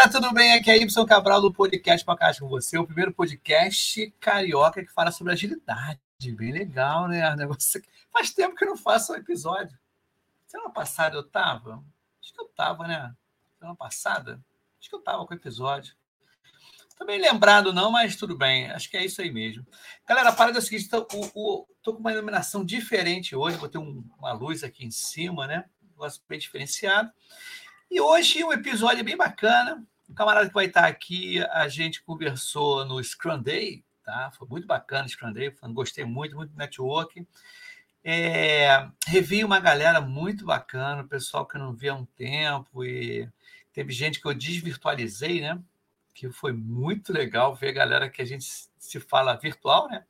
galera, tudo bem? Aqui é Ibson Cabral do podcast Podcast com você, o primeiro podcast carioca que fala sobre agilidade. Bem legal, né? Negócio... Faz tempo que eu não faço um episódio. Semana passada eu tava? Acho que eu tava, né? Semana passada? Acho que eu tava com o episódio. Tô bem lembrado, não, mas tudo bem. Acho que é isso aí mesmo. Galera, a parada é o seguinte: tô com uma iluminação diferente hoje. Vou ter um, uma luz aqui em cima, né? Um negócio bem diferenciado. E hoje um episódio bem bacana. O camarada que vai estar aqui, a gente conversou no Scrum Day, tá? Foi muito bacana o Scrum Day, gostei muito, muito do network. É, revi uma galera muito bacana, pessoal que eu não via há um tempo, e teve gente que eu desvirtualizei, né? Que foi muito legal ver a galera que a gente se fala virtual, né?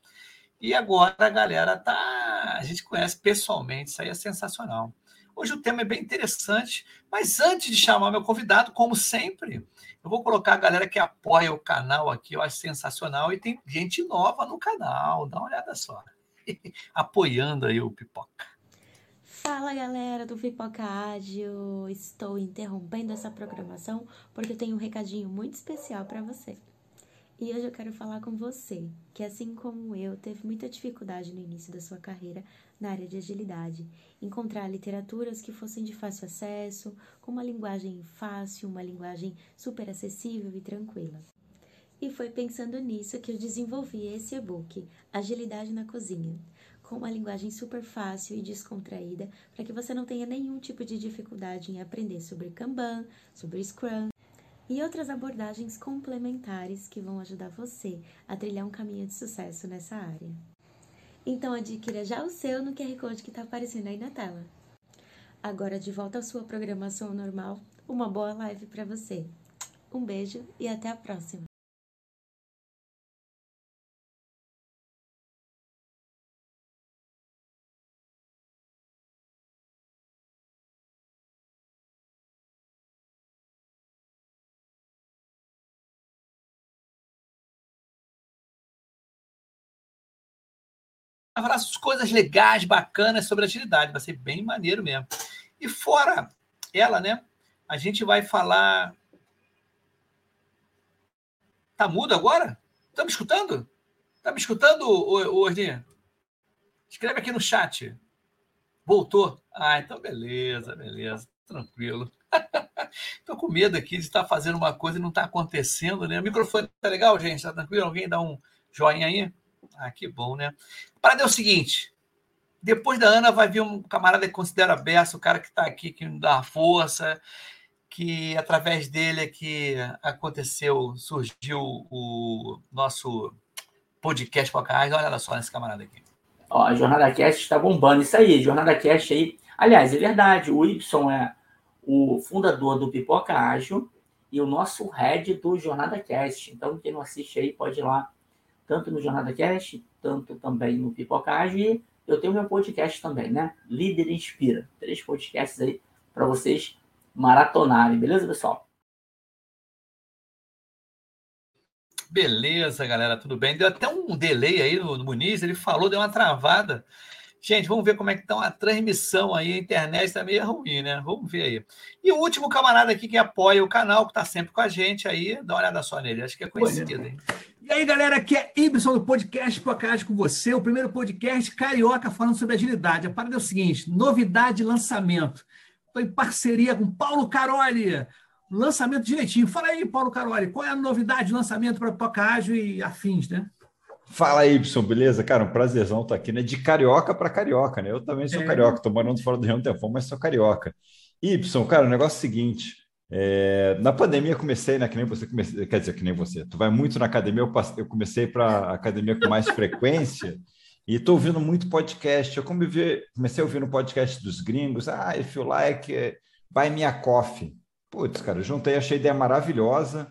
E agora a galera tá. A gente conhece pessoalmente, isso aí é sensacional. Hoje o tema é bem interessante, mas antes de chamar meu convidado, como sempre, eu vou colocar a galera que apoia o canal aqui, eu acho sensacional, e tem gente nova no canal, dá uma olhada só. Apoiando aí o Pipoca. Fala galera do Pipoca Ágil, estou interrompendo essa programação porque eu tenho um recadinho muito especial para você. E hoje eu quero falar com você, que assim como eu, teve muita dificuldade no início da sua carreira na área de agilidade, encontrar literaturas que fossem de fácil acesso, com uma linguagem fácil, uma linguagem super acessível e tranquila. E foi pensando nisso que eu desenvolvi esse e-book, Agilidade na Cozinha, com uma linguagem super fácil e descontraída, para que você não tenha nenhum tipo de dificuldade em aprender sobre Kanban, sobre Scrum, e outras abordagens complementares que vão ajudar você a trilhar um caminho de sucesso nessa área. Então adquira já o seu no QR Code que está aparecendo aí na tela. Agora de volta à sua programação normal, uma boa live para você. Um beijo e até a próxima! Várias coisas legais, bacanas sobre agilidade. Vai ser bem maneiro mesmo. E fora ela, né? A gente vai falar. Tá mudo agora? Tá me escutando? Tá me escutando, Orninha? Escreve aqui no chat. Voltou? Ah, então beleza, beleza. Tranquilo. Estou com medo aqui de estar fazendo uma coisa e não está acontecendo, né? O microfone tá legal, gente? Tá tranquilo? Alguém dá um joinha aí? Ah, que bom, né? Para é o seguinte: depois da Ana vai vir um camarada que considera Bessa, o cara que está aqui, que nos dá força, que através dele é que aconteceu, surgiu o nosso podcast Podcast. Olha só nesse camarada aqui. Ó, a Jornada Cast está bombando. Isso aí, Jornada Cast aí. Aliás, é verdade, o Y é o fundador do Pipoca Ágil e o nosso head do Jornada Cast. Então, quem não assiste aí pode ir lá tanto no Jornada Cast, tanto também no Pipocagem. E eu tenho meu podcast também, né? Líder Inspira. Três podcasts aí para vocês maratonarem, beleza, pessoal? Beleza, galera, tudo bem? Deu até um delay aí no, no Muniz, ele falou, deu uma travada. Gente, vamos ver como é que está a transmissão aí, a internet está meio ruim, né? Vamos ver aí. E o último camarada aqui que apoia o canal, que está sempre com a gente aí, dá uma olhada só nele, acho que é conhecido, hein? E aí, galera, aqui é Ibson do podcast Podcast com você, o primeiro podcast carioca falando sobre agilidade. A parada é o seguinte: novidade lançamento. Estou em parceria com Paulo Caroli. Lançamento direitinho. Fala aí, Paulo Caroli, qual é a novidade de lançamento para Podcast e afins, né? Fala, Y, beleza? Cara, um prazerzão estar aqui, né? De carioca para carioca, né? Eu também sou é. carioca, estou morando fora do Rio um tempo, mas sou carioca. Y, cara, o negócio é o seguinte: é, na pandemia comecei, né? Que nem você comecei, quer dizer, que nem você. Tu vai muito na academia, eu, passei, eu comecei para academia com mais frequência e estou ouvindo muito podcast. Eu comecei, comecei a ouvir no podcast dos gringos. Ah, if you like, buy me a coffee. Putz, cara, eu juntei, achei a ideia maravilhosa.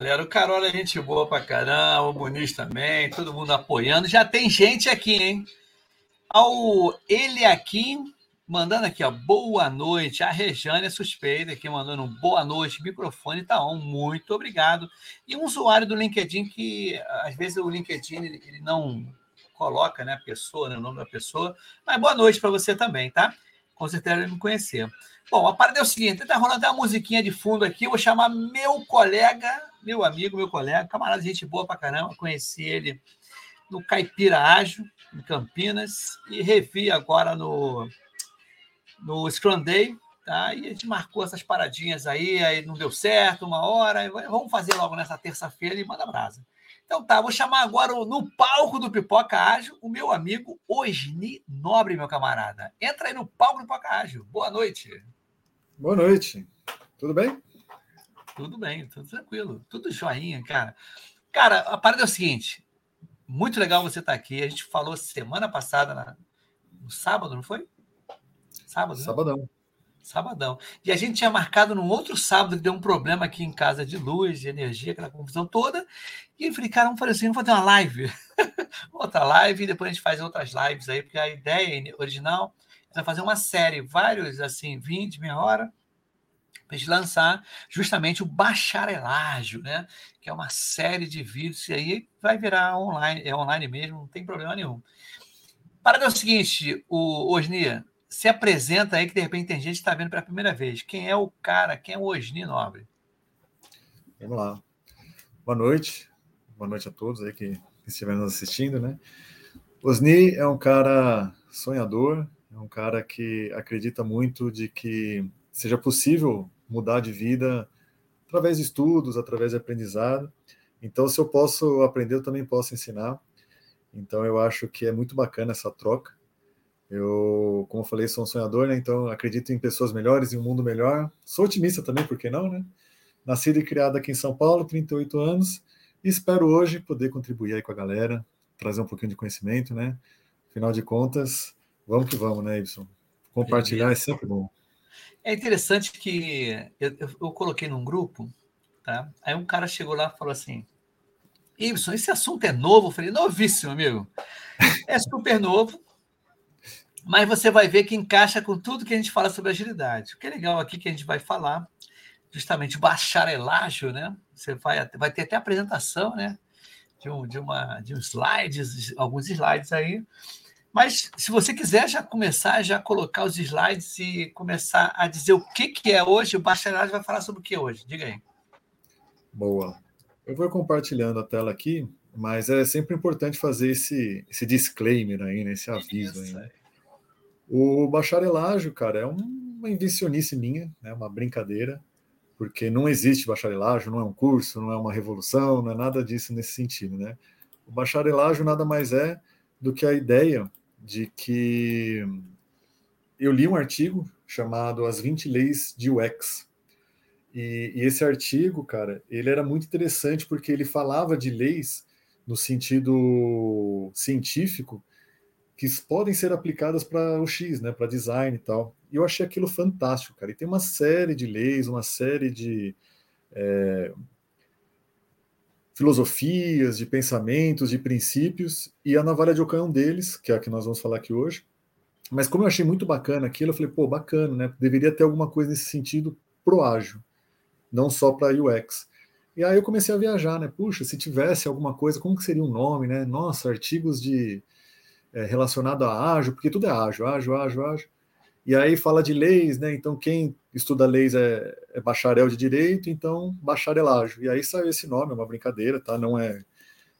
Galera, o Carol é gente boa pra caramba, o Muniz também, todo mundo apoiando. Já tem gente aqui, hein? Ao Eliakim, mandando aqui, ó, boa noite. A Rejane é suspeita aqui, mandando um boa noite. Microfone tá on, muito obrigado. E um usuário do LinkedIn que, às vezes, o LinkedIn ele, ele não coloca, né, a pessoa, né, o nome da pessoa. Mas boa noite para você também, tá? Com certeza ele me conhecer. Bom, a parada é o seguinte: tá rolando até uma musiquinha de fundo aqui. Eu vou chamar meu colega, meu amigo, meu colega, camarada, gente boa pra caramba. Conheci ele no Caipira Ágil, em Campinas, e revi agora no, no Scrum Day. Tá? E a gente marcou essas paradinhas aí, aí não deu certo uma hora. Vamos fazer logo nessa terça-feira e manda brasa. Então tá, vou chamar agora no palco do Pipoca Ágil o meu amigo Osni Nobre, meu camarada. Entra aí no palco do Pipoca Ágil. Boa noite. Boa noite. Tudo bem? Tudo bem, tudo tranquilo. Tudo joinha, cara. Cara, a parada é o seguinte. Muito legal você estar aqui. A gente falou semana passada, na... no sábado, não foi? Sábado, né? Sabadão. Sabadão. E a gente tinha marcado num outro sábado que deu um problema aqui em casa de luz, de energia, aquela confusão toda. E eu falei, cara, vamos fazer assim, vamos fazer uma live. Outra live, e depois a gente faz outras lives aí, porque a ideia original vai fazer uma série, vários, assim, 20, meia hora, para gente lançar justamente o bacharelágio, né? Que é uma série de vídeos, e aí vai virar online, é online mesmo, não tem problema nenhum. Para é o seguinte, o Osnia, se apresenta aí que de repente tem gente que está vendo pela primeira vez. Quem é o cara, quem é o Osni Nobre? Vamos lá. Boa noite. Boa noite a todos aí que estiveram nos assistindo, né? Osni é um cara sonhador, é um cara que acredita muito de que seja possível mudar de vida através de estudos, através de aprendizado. Então, se eu posso aprender, eu também posso ensinar. Então, eu acho que é muito bacana essa troca. Eu, como eu falei, sou um sonhador, né? Então, acredito em pessoas melhores, em um mundo melhor. Sou otimista também, por que não, né? Nascido e criado aqui em São Paulo, 38 anos. E espero hoje poder contribuir aí com a galera, trazer um pouquinho de conhecimento, né? Afinal de contas, Vamos que vamos, né, Ibson? Compartilhar é sempre bom. É interessante que eu, eu, eu, coloquei num grupo, tá? Aí um cara chegou lá e falou assim: Ibson, esse assunto é novo? Eu falei, novíssimo, amigo. É super novo, mas você vai ver que encaixa com tudo que a gente fala sobre agilidade. O que é legal aqui que a gente vai falar, justamente bacharelágio, né? Você vai, vai ter até apresentação, né? De, um, de, uma, de uns slides, alguns slides aí, mas se você quiser já começar, já colocar os slides e começar a dizer o que, que é hoje, o bacharelado vai falar sobre o que hoje. Diga aí. Boa. Eu vou compartilhando a tela aqui, mas é sempre importante fazer esse, esse disclaimer aí, né? esse aviso aí. Né? O bacharelagem, cara, é uma invencionice minha, né? uma brincadeira, porque não existe bacharelagem, não é um curso, não é uma revolução, não é nada disso nesse sentido, né? O bacharelagem nada mais é do que a ideia de que eu li um artigo chamado As 20 Leis de UX. E, e, esse artigo, cara, ele era muito interessante porque ele falava de leis no sentido científico que podem ser aplicadas para o X, né, para design e tal. E eu achei aquilo fantástico, cara. E tem uma série de leis, uma série de é, filosofias, de pensamentos, de princípios, e a navalha de Ocã é um deles, que é a que nós vamos falar aqui hoje. Mas como eu achei muito bacana aquilo, eu falei, pô, bacana, né? Deveria ter alguma coisa nesse sentido pro ágil, não só para UX. E aí eu comecei a viajar, né? Puxa, se tivesse alguma coisa, como que seria o um nome, né? Nossa, artigos de é, relacionado a ágil, porque tudo é ágil, ágil, ágil, ágil. E aí fala de leis, né? Então quem estuda leis é, é bacharel de direito, então bacharelagem. E aí saiu esse nome, é uma brincadeira, tá? Não é,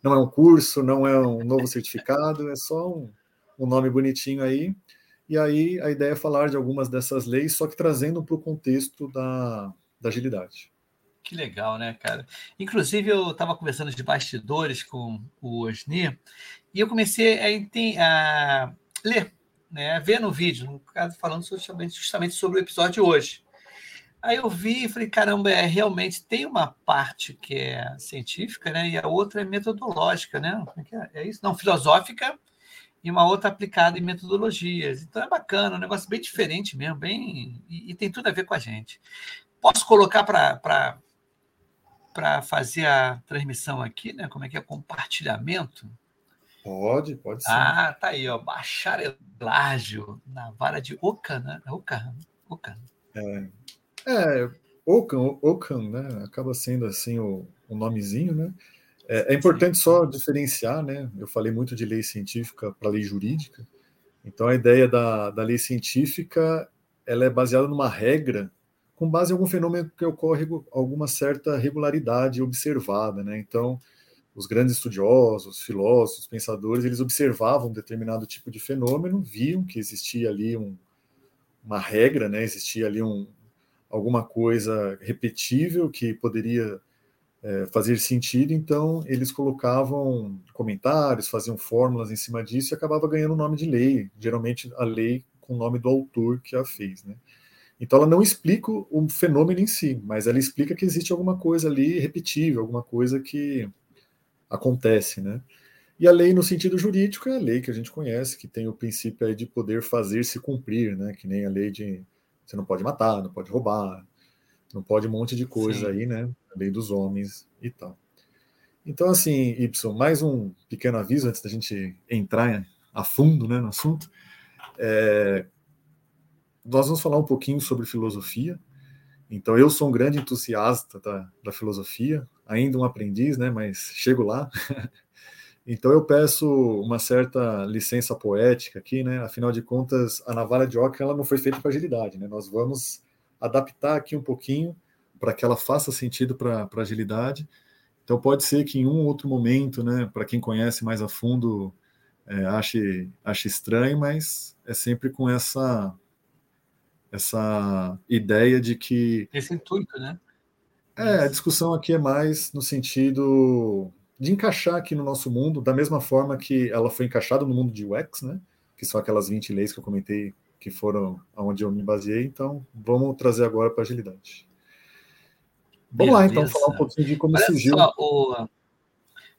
não é um curso, não é um novo certificado, é só um, um nome bonitinho aí. E aí a ideia é falar de algumas dessas leis, só que trazendo para o contexto da, da agilidade. Que legal, né, cara? Inclusive, eu estava conversando de bastidores com o Osni e eu comecei a, a ler, né, ver no vídeo, no caso, falando justamente, sobre o episódio de hoje. Aí eu vi e falei, caramba, é, realmente tem uma parte que é científica, né? E a outra é metodológica, né? É, é? é isso? Não, filosófica e uma outra aplicada em metodologias. Então é bacana, um negócio bem diferente mesmo, bem e, e tem tudo a ver com a gente. Posso colocar para fazer a transmissão aqui, né? Como é que é compartilhamento? Pode, pode ser. Ah, tá aí, ó. Bacharelágio na vara de Ocan, né? Ocan, Ocan. É, é Ocan, Ocan, né? Acaba sendo assim o, o nomezinho, né? É, é importante Sim. só diferenciar, né? Eu falei muito de lei científica para lei jurídica. Então a ideia da, da lei científica ela é baseada numa regra com base em algum fenômeno que ocorre alguma certa regularidade observada, né? Então, os grandes estudiosos, filósofos, pensadores, eles observavam um determinado tipo de fenômeno, viam que existia ali um, uma regra, né? Existia ali um, alguma coisa repetível que poderia é, fazer sentido, então eles colocavam comentários, faziam fórmulas em cima disso e acabava ganhando o nome de lei, geralmente a lei com o nome do autor que a fez, né? Então ela não explica o fenômeno em si, mas ela explica que existe alguma coisa ali repetível, alguma coisa que acontece, né? E a lei no sentido jurídico é a lei que a gente conhece, que tem o princípio de poder fazer se cumprir, né? Que nem a lei de você não pode matar, não pode roubar, não pode um monte de coisa Sim. aí, né? A lei dos homens e tal. Então, assim, Y, mais um pequeno aviso antes da gente entrar a fundo né, no assunto. É, nós vamos falar um pouquinho sobre filosofia. Então, eu sou um grande entusiasta da, da filosofia, ainda um aprendiz, né? Mas chego lá. então, eu peço uma certa licença poética aqui, né? Afinal de contas, a navalha de Oca ela não foi feita para agilidade, né? Nós vamos adaptar aqui um pouquinho para que ela faça sentido para agilidade. Então, pode ser que em um outro momento, né? Para quem conhece mais a fundo, é, ache, ache estranho, mas é sempre com essa essa ideia de que. Esse intuito, né? É, a discussão aqui é mais no sentido de encaixar aqui no nosso mundo, da mesma forma que ela foi encaixada no mundo de UX, né? Que são aquelas 20 leis que eu comentei que foram aonde eu me baseei. Então, vamos trazer agora para agilidade. Vamos Beleza. lá, então, falar um pouquinho de como Olha surgiu. Só, o,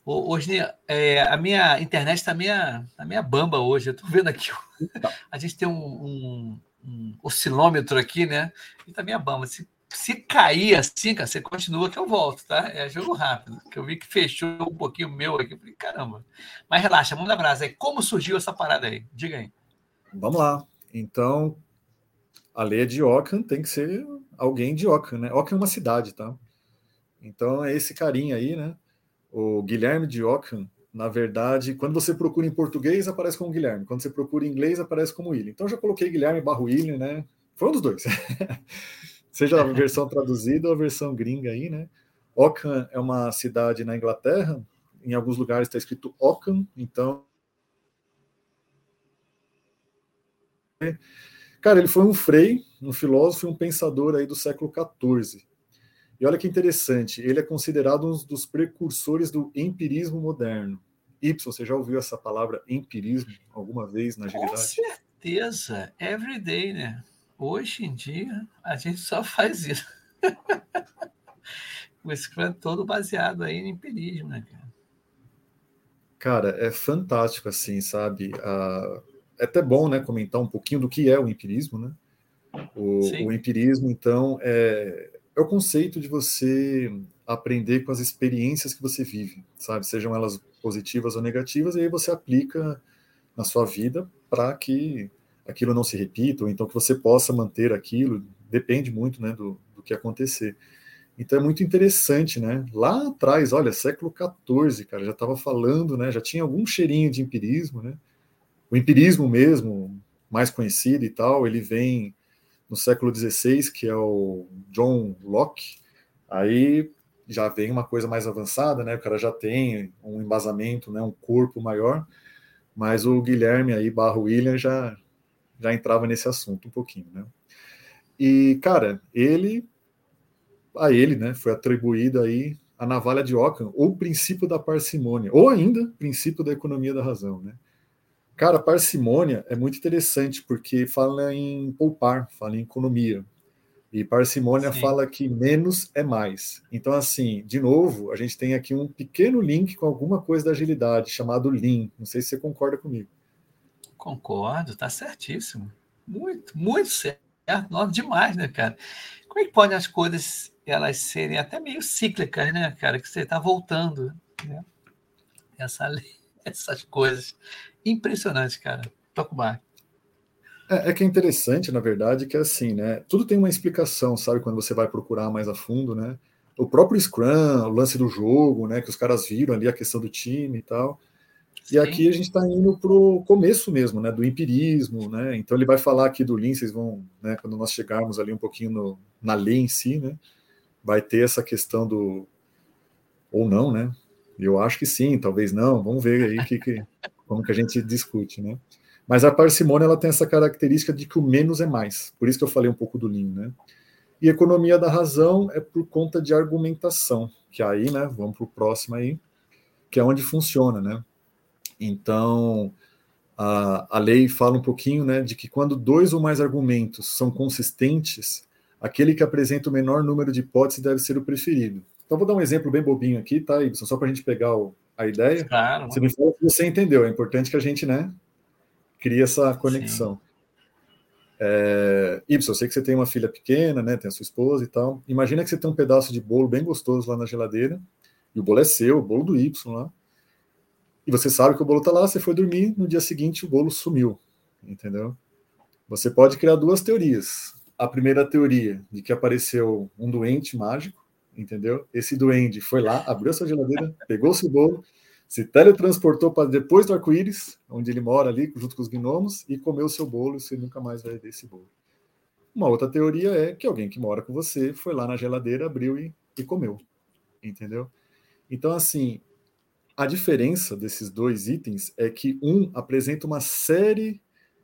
o, hoje, é, a minha internet está meia, tá meia bamba hoje. Eu estou vendo aqui. A gente tem um, um um oscilômetro aqui, né? E também a Bamba. Se, se cair assim, cara, você continua que eu volto, tá? É jogo rápido. Que eu vi que fechou um pouquinho o meu aqui. Eu falei, caramba. Mas relaxa, manda brasa aí. Como surgiu essa parada aí? Diga aí. Vamos lá. Então, a lei de Ockham tem que ser alguém de Ockham, né? Ockham é uma cidade, tá? Então, é esse carinha aí, né? O Guilherme de Ockham, na verdade, quando você procura em português, aparece como Guilherme. Quando você procura em inglês, aparece como William. Então, já coloquei Guilherme barro William, né? Foi um dos dois. Seja a versão traduzida ou a versão gringa aí, né? Ockham é uma cidade na Inglaterra. Em alguns lugares está escrito Ockham, então... Cara, ele foi um frei, um filósofo e um pensador aí do século XIV. E olha que interessante, ele é considerado um dos precursores do empirismo moderno. Y, você já ouviu essa palavra empirismo alguma vez na agilidade? Com certeza, everyday, né? Hoje em dia, a gente só faz isso. o Scrum é todo baseado aí em empirismo, né, cara? Cara, é fantástico, assim, sabe? Ah, é até bom, né, comentar um pouquinho do que é o empirismo, né? O, o empirismo, então, é, é o conceito de você aprender com as experiências que você vive, sabe? Sejam elas positivas ou negativas, e aí você aplica na sua vida para que aquilo não se repita, ou então que você possa manter aquilo, depende muito né, do, do que acontecer. Então é muito interessante, né? Lá atrás, olha, século XIV, cara, já estava falando, né? Já tinha algum cheirinho de empirismo, né? o empirismo mesmo, mais conhecido e tal, ele vem no século XVI, que é o John Locke. Aí já vem uma coisa mais avançada, né? O cara já tem um embasamento, né? Um corpo maior. Mas o Guilherme aí, barro William, já já entrava nesse assunto um pouquinho, né? E cara, ele a ele, né? Foi atribuída aí a navalha de Ockham, ou princípio da parcimônia, ou ainda princípio da economia da razão, né? Cara, parcimônia é muito interessante porque fala em poupar, fala em economia. E parcimônia Sim. fala que menos é mais. Então, assim, de novo, a gente tem aqui um pequeno link com alguma coisa da agilidade, chamado Lean. Não sei se você concorda comigo. Concordo, tá certíssimo. Muito, muito certo. Nossa, demais, né, cara? Como é que podem as coisas elas serem até meio cíclicas, né, cara? Que você está voltando, né? Essa, essas coisas. Impressionante, cara. Toca o bar. É, é, que é interessante, na verdade, que é assim, né? Tudo tem uma explicação, sabe? Quando você vai procurar mais a fundo, né? O próprio Scrum, o lance do jogo, né? Que os caras viram ali a questão do time e tal. E aqui a gente está indo para o começo mesmo, né? Do empirismo, né? Então ele vai falar aqui do Lean, vocês vão, né? Quando nós chegarmos ali um pouquinho no, na lei em si, né? Vai ter essa questão do ou não, né? Eu acho que sim, talvez não. Vamos ver aí que, que como que a gente discute, né? Mas a parcimônia ela tem essa característica de que o menos é mais. Por isso que eu falei um pouco do Lean, né? E economia da razão é por conta de argumentação, que aí, né, vamos para o próximo aí, que é onde funciona, né? Então, a, a lei fala um pouquinho, né, de que quando dois ou mais argumentos são consistentes, aquele que apresenta o menor número de hipóteses deve ser o preferido. Então, vou dar um exemplo bem bobinho aqui, tá, Ibsen? Só para a gente pegar o, a ideia. Claro. Você me que você entendeu. É importante que a gente, né, crie essa conexão. É, Ibsen, eu sei que você tem uma filha pequena, né, tem a sua esposa e tal. Imagina que você tem um pedaço de bolo bem gostoso lá na geladeira, e o bolo é seu, o bolo do Y lá. E você sabe que o bolo tá lá, você foi dormir, no dia seguinte o bolo sumiu, entendeu? Você pode criar duas teorias. A primeira teoria de que apareceu um doente mágico, entendeu? Esse duende foi lá, abriu sua geladeira, pegou seu bolo, se teletransportou para depois do arco-íris, onde ele mora ali, junto com os gnomos, e comeu seu bolo e você nunca mais vai ver esse bolo. Uma outra teoria é que alguém que mora com você foi lá na geladeira, abriu e, e comeu, entendeu? Então, assim, a diferença desses dois itens é que um apresenta uma série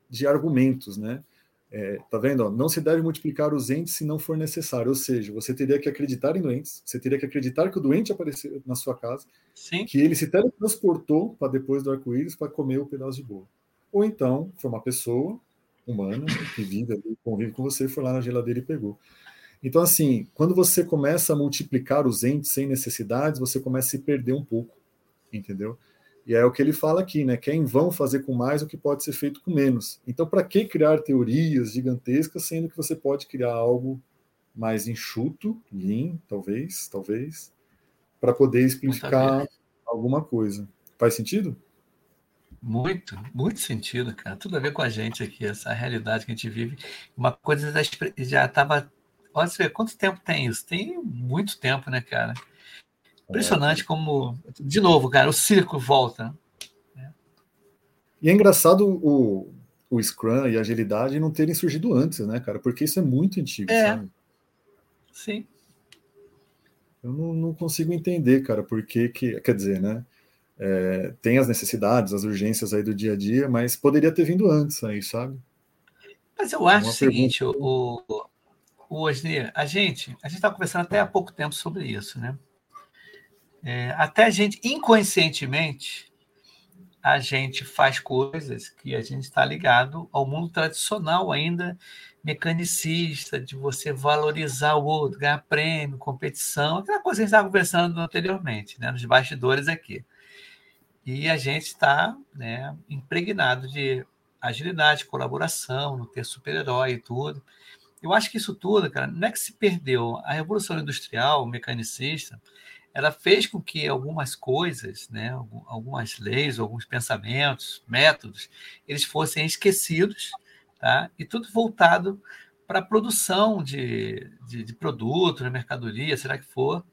de argumentos, né? É, tá vendo? Ó, não se deve multiplicar os entes se não for necessário. Ou seja, você teria que acreditar em doentes, você teria que acreditar que o doente apareceu na sua casa, Sim. que ele se teletransportou para depois do arco-íris para comer o pedaço de bolo. Ou então, foi uma pessoa humana que vive convive com você, foi lá na geladeira e pegou. Então, assim, quando você começa a multiplicar os entes sem necessidades, você começa a se perder um pouco, entendeu? E é o que ele fala aqui, né? Que é em vão fazer com mais o que pode ser feito com menos. Então, para que criar teorias gigantescas, sendo que você pode criar algo mais enxuto, lean, talvez, talvez, para poder explicar alguma coisa. Faz sentido? Muito, muito sentido, cara. Tudo a ver com a gente aqui, essa realidade que a gente vive. Uma coisa já estava. Olha, você vê, quanto tempo tem isso? Tem muito tempo, né, cara? Impressionante é. como, de novo, cara, o circo volta. Né? E é engraçado o, o Scrum e a agilidade não terem surgido antes, né, cara? Porque isso é muito antigo, é. sabe? Sim. Eu não, não, consigo entender, cara, porque que, quer dizer, né? É, tem as necessidades, as urgências aí do dia a dia, mas poderia ter vindo antes aí, sabe? Mas eu acho o seguinte, o, o, o Osni, a gente, a gente estava conversando até há pouco tempo sobre isso, né? É, até a gente, inconscientemente, a gente faz coisas que a gente está ligado ao mundo tradicional ainda, mecanicista, de você valorizar o outro, ganhar prêmio, competição, aquela coisa que a gente estava conversando anteriormente, né, nos bastidores aqui. E a gente está né, impregnado de agilidade, colaboração, não ter super-herói e tudo. Eu acho que isso tudo, cara, não é que se perdeu. A revolução industrial, mecanicista, ela fez com que algumas coisas, né, algumas leis, alguns pensamentos, métodos, eles fossem esquecidos, tá? e tudo voltado para a produção de, de, de produto, de mercadoria, será que for.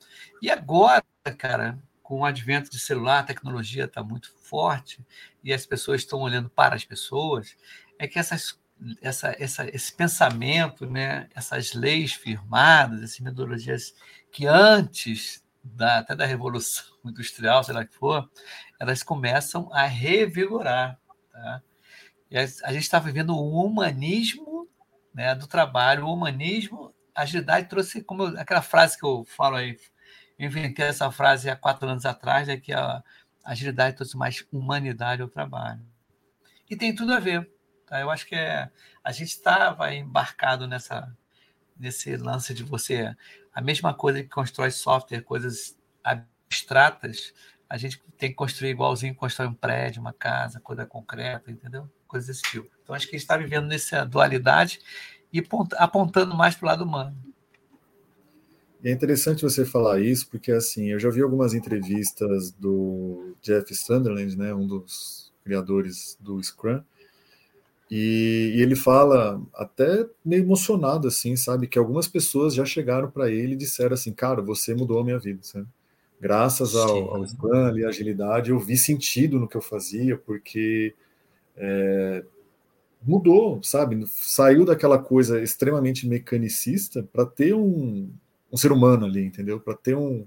E agora, cara, com o advento de celular, a tecnologia está muito forte e as pessoas estão olhando para as pessoas, é que essas, essa, essa, esse pensamento, né, essas leis firmadas, essas metodologias que antes da, até da Revolução Industrial, sei lá que for, elas começam a revigorar. Tá? E a, a gente está vivendo o humanismo né, do trabalho, o humanismo, a agilidade trouxe, como eu, aquela frase que eu falo aí, eu inventei essa frase há quatro anos atrás, é que a agilidade trouxe mais humanidade ao trabalho. E tem tudo a ver. Tá? Eu acho que é, a gente estava embarcado nessa, nesse lance de você. A mesma coisa que constrói software, coisas abstratas, a gente tem que construir igualzinho, constrói um prédio, uma casa, coisa concreta, entendeu? Coisas desse tipo. Então, acho que a gente está vivendo nessa dualidade e apontando mais para o lado humano. É interessante você falar isso, porque assim, eu já vi algumas entrevistas do Jeff Sunderland, né, um dos criadores do Scrum, e, e ele fala até meio emocionado assim, sabe, que algumas pessoas já chegaram para ele e disseram assim, cara, você mudou a minha vida, sabe? Graças ao, ao Scrum e à agilidade, eu vi sentido no que eu fazia, porque é, mudou, sabe? Saiu daquela coisa extremamente mecanicista para ter um, um ser humano ali, entendeu? Para ter um,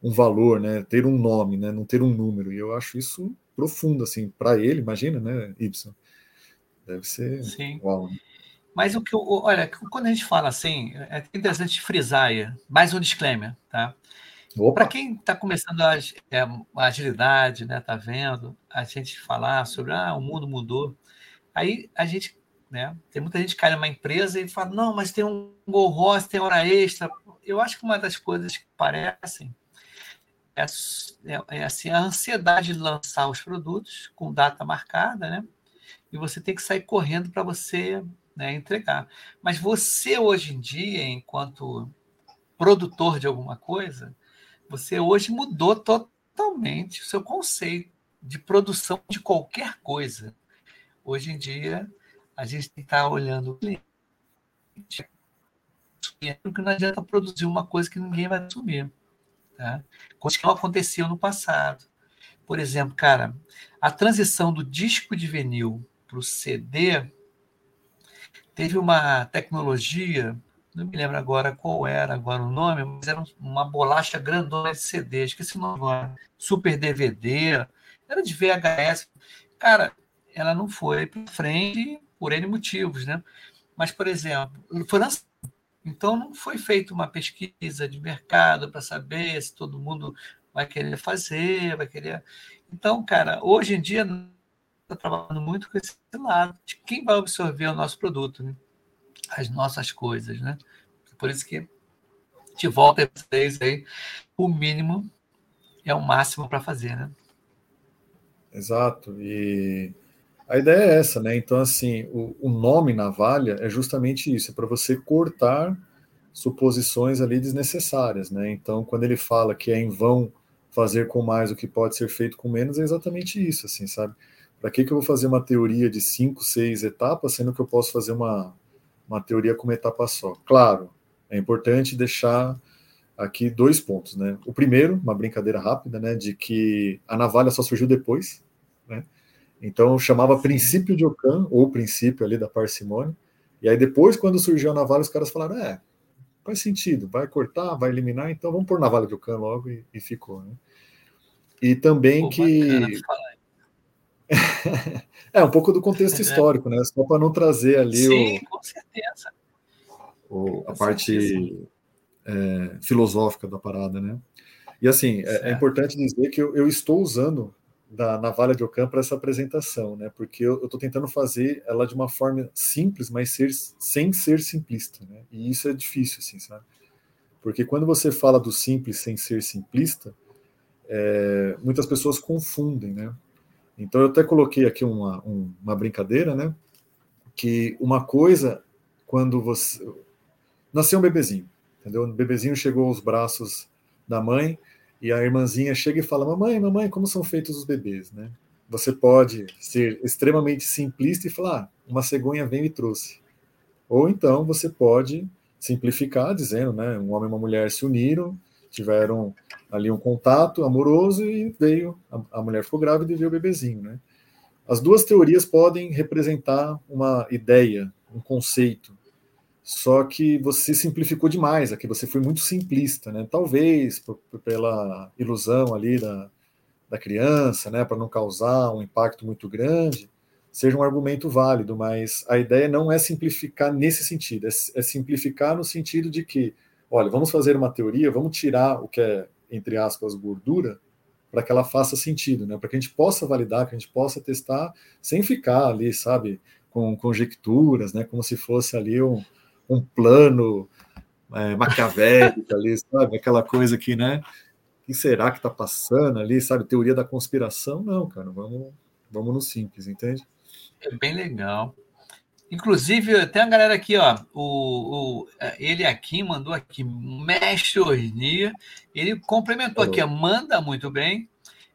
um valor, né? Ter um nome, né? Não ter um número. E eu acho isso profundo, assim, para ele, imagina, né, Y? Deve ser. Sim. Uau. Né? Mas o que eu, olha, quando a gente fala assim, é interessante frisar aí, mais um disclaimer, tá? Para quem está começando a, é, a, agilidade, né, tá vendo a gente falar sobre ah, o mundo mudou, aí a gente, né, tem muita gente que cai numa empresa e fala não, mas tem um Go Host, tem hora extra, eu acho que uma das coisas que parecem é, é, é assim, a ansiedade de lançar os produtos com data marcada, né? E você tem que sair correndo para você né, entregar. Mas você, hoje em dia, enquanto produtor de alguma coisa, você hoje mudou totalmente o seu conceito de produção de qualquer coisa. Hoje em dia, a gente está olhando o cliente porque não adianta produzir uma coisa que ninguém vai assumir. Tá? Coisa que não aconteceu no passado. Por exemplo, cara, a transição do disco de vinil para o CD teve uma tecnologia, não me lembro agora qual era agora o nome, mas era uma bolacha grandona de CD, esqueci o nome Super DVD, era de VHS. Cara, ela não foi para frente por N motivos, né? Mas, por exemplo, foi lançado então, não foi feita uma pesquisa de mercado para saber se todo mundo vai querer fazer, vai querer. Então, cara, hoje em dia, está trabalhando muito com esse lado de quem vai absorver o nosso produto, né? as nossas coisas, né? Por isso que te volta a vocês aí, o mínimo é o máximo para fazer, né? Exato. E a ideia é essa, né? Então, assim, o, o nome navalha é justamente isso, é para você cortar suposições ali desnecessárias, né? Então, quando ele fala que é em vão fazer com mais o que pode ser feito com menos, é exatamente isso, assim, sabe? Para que, que eu vou fazer uma teoria de cinco, seis etapas, sendo que eu posso fazer uma, uma teoria com uma etapa só? Claro, é importante deixar aqui dois pontos, né? O primeiro, uma brincadeira rápida, né, de que a navalha só surgiu depois, né? Então chamava princípio de Ockham, ou princípio ali da parcimônia. E aí depois, quando surgiu a navalha, os caras falaram, é, faz sentido, vai cortar, vai eliminar, então vamos pôr navalha de Ockham logo e, e ficou, né? E também Pô, que... é, um pouco do contexto é. histórico, né? Só para não trazer ali Sim, o... com certeza. O, a parte é, filosófica da parada, né? E assim, é, é, importante dizer que eu, eu estou usando da navalha de Ockham para essa apresentação, né? Porque eu estou tentando fazer ela de uma forma simples, mas ser, sem ser simplista, né? E isso é difícil, assim, sabe? Porque quando você fala do simples sem ser simplista, é, muitas pessoas confundem, né? Então eu até coloquei aqui uma, um, uma brincadeira, né? Que uma coisa, quando você nasceu um bebezinho, entendeu? O bebezinho chegou aos braços da mãe e a irmãzinha chega e fala: Mamãe, mamãe, como são feitos os bebês, né? Você pode ser extremamente simplista e falar: ah, uma cegonha veio e trouxe. Ou então você pode simplificar dizendo, né? Um homem e uma mulher se uniram tiveram ali um contato amoroso e veio, a, a mulher ficou grávida e veio o bebezinho, né? As duas teorias podem representar uma ideia, um conceito, só que você simplificou demais aqui, você foi muito simplista, né? Talvez por, por, pela ilusão ali da, da criança, né, para não causar um impacto muito grande, seja um argumento válido, mas a ideia não é simplificar nesse sentido, é, é simplificar no sentido de que, olha, vamos fazer uma teoria, vamos tirar o que é, entre aspas, gordura, para que ela faça sentido, né? Para que a gente possa validar, que a gente possa testar sem ficar ali, sabe, com conjecturas, né? Como se fosse ali um, um plano é, maquiavélico ali, sabe? Aquela coisa que, né? O que será que está passando ali, sabe? Teoria da conspiração? Não, cara, vamos, vamos no simples, entende? É bem legal. Inclusive, tem a galera aqui, ó. O, o, ele aqui mandou aqui, Mestre Osnir. Ele complementou aqui, manda muito bem.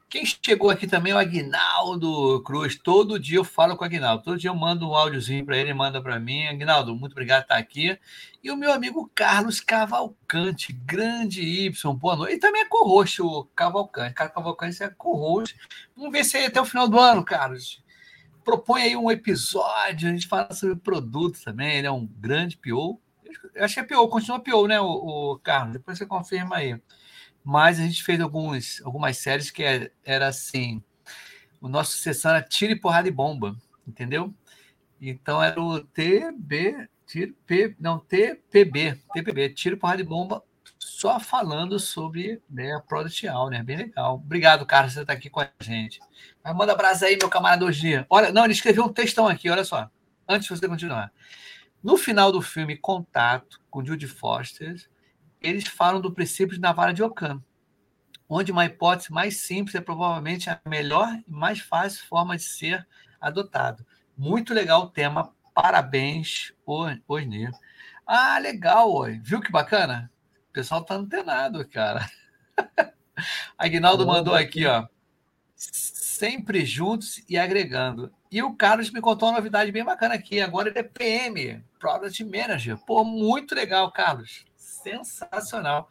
Quem chegou aqui também é o Aguinaldo Cruz. Todo dia eu falo com o Aguinaldo. Todo dia eu mando um áudiozinho para ele, manda para mim. Aguinaldo, muito obrigado por estar aqui. E o meu amigo Carlos Cavalcante, grande Y, boa noite. Ele também é co-host, o Cavalcante. Carlos Cavalcante é co-host. Vamos ver se é até o final do ano, Carlos propõe aí um episódio, a gente fala sobre produto também, ele é um grande PO. Eu acho que é PO, continua PO, né, o, o, Carlos? Depois você confirma aí. Mas a gente fez alguns, algumas séries que é, era assim, o nosso sessão era tiro e porrada e bomba, entendeu? Então era o TB, tiro, P, não, TPB, TPB, tiro, porrada e bomba, só falando sobre né, a Product Owner, bem legal. Obrigado, Carlos, você está aqui com a gente. Mas manda abraço aí, meu camarada hoje. Olha, não, ele escreveu um textão aqui, olha só. Antes de você continuar. No final do filme Contato, com Judy Foster, eles falam do princípio de Navarra de Ockham, onde uma hipótese mais simples é provavelmente a melhor e mais fácil forma de ser adotado. Muito legal o tema. Parabéns, Osnir. Ah, legal, oi. Viu que bacana? O pessoal tá antenado, cara. Aguinaldo mandou aqui, ó. Sempre juntos e agregando. E o Carlos me contou uma novidade bem bacana aqui. Agora ele é PM, Product Manager. Pô, muito legal, Carlos. Sensacional.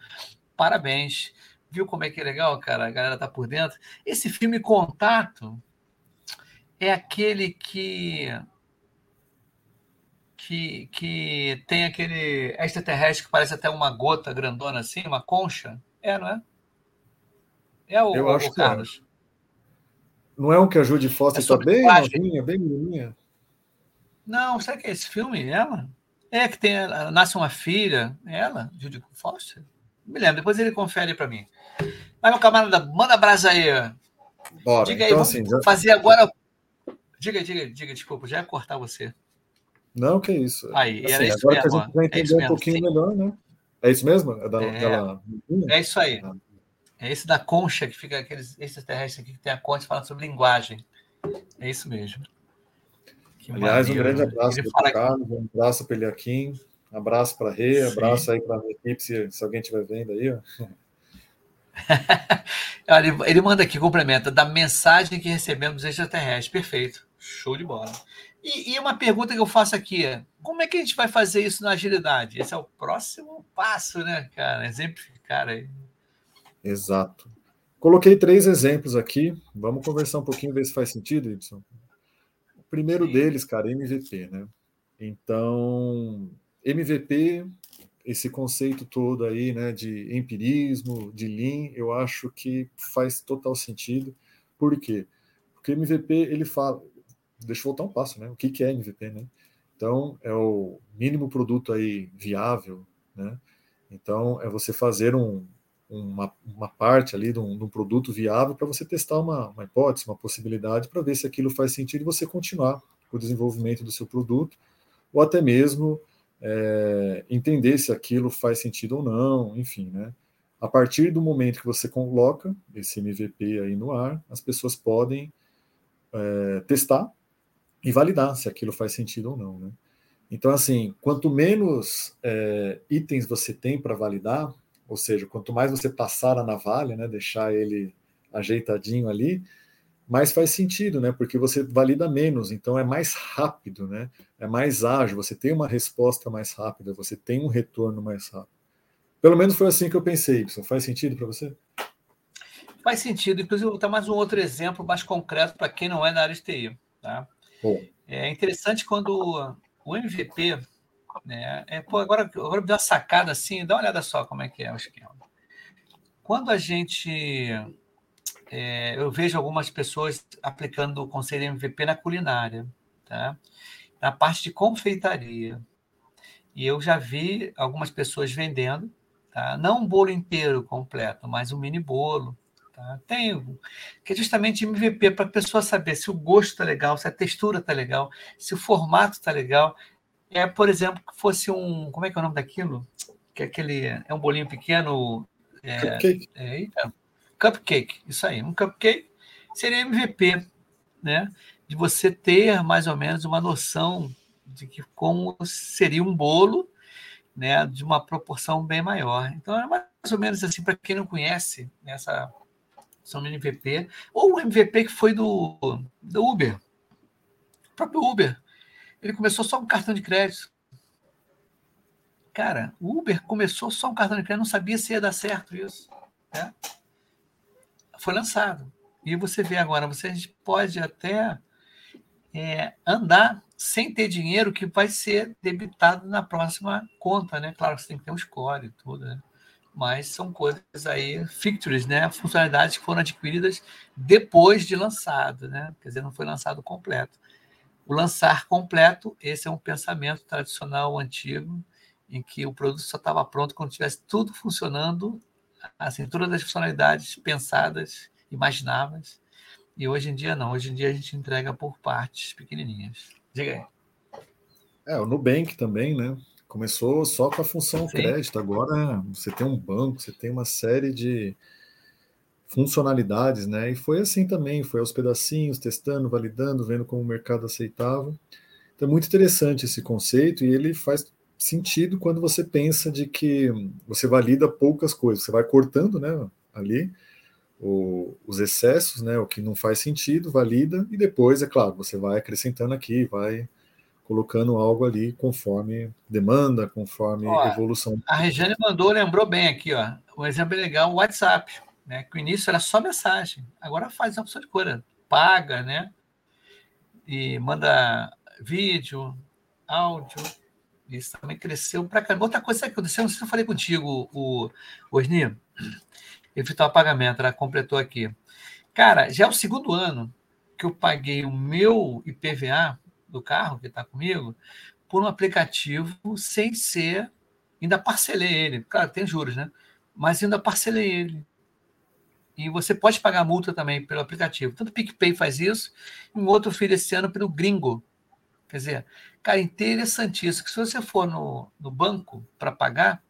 Parabéns. Viu como é que é legal, cara? A galera tá por dentro. Esse filme Contato é aquele que que, que tem aquele extraterrestre que parece até uma gota grandona assim, uma concha? É, não é? É o, Eu acho o Carlos. Que é. Não é um que a Judy Foster está é bem novinha, bem menininha? Não, será que é esse filme? Ela? É que tem, nasce uma filha, ela, Judy Foster? Não me lembro, depois ele confere para mim. Mas, meu camarada, manda brasa aí. Bora. Diga aí, então, assim, já... fazer agora. Diga, diga, diga, desculpa, já ia cortar você. Não, que isso. Aí, assim, isso agora mesmo, que a gente vai é entender é um pouquinho sim. melhor, né? É isso mesmo? É, da, é, é isso aí. Ah. É esse da concha, que fica aqueles extraterrestres aqui que tem a concha falando sobre linguagem. É isso mesmo. Que Aliás, maneiro. um grande abraço para o Carlos, um abraço para o Eliakim, um abraço para a Rê, um abraço aí para a minha equipe, se, se alguém estiver vendo aí. Ele, ele manda aqui, complementa, da mensagem que recebemos extraterrestres. Perfeito. Show de bola. E, e, uma pergunta que eu faço aqui é: como é que a gente vai fazer isso na agilidade? Esse é o próximo passo, né, cara? Exemplificar aí. Exato. Coloquei três exemplos aqui. Vamos conversar um pouquinho, ver se faz sentido, Edson. O primeiro Sim. deles, cara, MVP, né? Então, MVP, esse conceito todo aí, né, de empirismo, de Lean, eu acho que faz total sentido. Por quê? Porque MVP, ele fala, deixa eu voltar um passo, né? O que, que é MVP, né? Então, é o mínimo produto aí viável, né? Então, é você fazer um, uma, uma parte ali de um, de um produto viável para você testar uma, uma hipótese, uma possibilidade, para ver se aquilo faz sentido e você continuar o desenvolvimento do seu produto, ou até mesmo é, entender se aquilo faz sentido ou não, enfim, né? A partir do momento que você coloca esse MVP aí no ar, as pessoas podem é, testar e validar se aquilo faz sentido ou não. Né? Então, assim, quanto menos é, itens você tem para validar, ou seja, quanto mais você passar a navalha, né, deixar ele ajeitadinho ali, mais faz sentido, né? Porque você valida menos, então é mais rápido, né? É mais ágil, você tem uma resposta mais rápida, você tem um retorno mais rápido. Pelo menos foi assim que eu pensei, Y. Faz sentido para você? Faz sentido. Inclusive, vou dar mais um outro exemplo mais concreto para quem não é da área de TI. Tá? É interessante quando o MVP, né? É, pô, agora, agora me deu uma sacada assim, dá uma olhada só como é que é o esquema. Quando a gente. É, eu vejo algumas pessoas aplicando o conselho MVP na culinária, tá? na parte de confeitaria. E eu já vi algumas pessoas vendendo, tá? não um bolo inteiro completo, mas um mini bolo. Tá? Tem, que é justamente MVP para a pessoa saber se o gosto está legal, se a textura está legal, se o formato está legal. É, por exemplo, que fosse um. Como é que é o nome daquilo? Que é aquele. É um bolinho pequeno. É, Cupcake. É, é, cupcake, isso aí. Um cupcake seria MVP, né? De você ter mais ou menos uma noção de que como seria um bolo, né, de uma proporção bem maior. Então é mais ou menos assim para quem não conhece essa são MVP ou o MVP que foi do, do Uber, o próprio Uber. Ele começou só com cartão de crédito. Cara, o Uber começou só um cartão de crédito, não sabia se ia dar certo isso. Né? Foi lançado. E você vê agora, você pode até é, andar sem ter dinheiro que vai ser debitado na próxima conta, né? Claro que você tem que ter um score e tudo, né? Mas são coisas aí, features, né? Funcionalidades que foram adquiridas depois de lançado, né? Quer dizer, não foi lançado completo. O lançar completo, esse é um pensamento tradicional antigo, em que o produto só estava pronto quando tivesse tudo funcionando, assim, todas as funcionalidades pensadas, imagináveis, e hoje em dia não, hoje em dia a gente entrega por partes pequenininhas. Diga aí. É, o Nubank também, né? Começou só com a função Sim. crédito, agora você tem um banco, você tem uma série de funcionalidades, né? E foi assim também, foi aos pedacinhos, testando, validando, vendo como o mercado aceitava. Então é muito interessante esse conceito e ele faz sentido quando você pensa de que você valida poucas coisas, você vai cortando, né, ali, o, os excessos, né, o que não faz sentido, valida, e depois, é claro, você vai acrescentando aqui, vai colocando algo ali conforme demanda, conforme ó, evolução. A Regiane mandou, lembrou bem aqui, ó, um exemplo legal, o WhatsApp, né, que no início era só mensagem, agora faz uma opção de coisa, paga, né, e manda vídeo, áudio, isso também cresceu para cá. Outra coisa que aconteceu, não sei se eu falei contigo, o Osni, evitar o pagamento, ela completou aqui. Cara, já é o segundo ano que eu paguei o meu IPVA do carro que está comigo por um aplicativo sem ser. Ainda parcelei ele. Claro, tem juros, né? Mas ainda parcelei ele. E você pode pagar multa também pelo aplicativo. Tanto o PicPay faz isso, e um outro filho esse ano pelo Gringo. Quer dizer, cara, interessantíssimo. Que se você for no, no banco para pagar,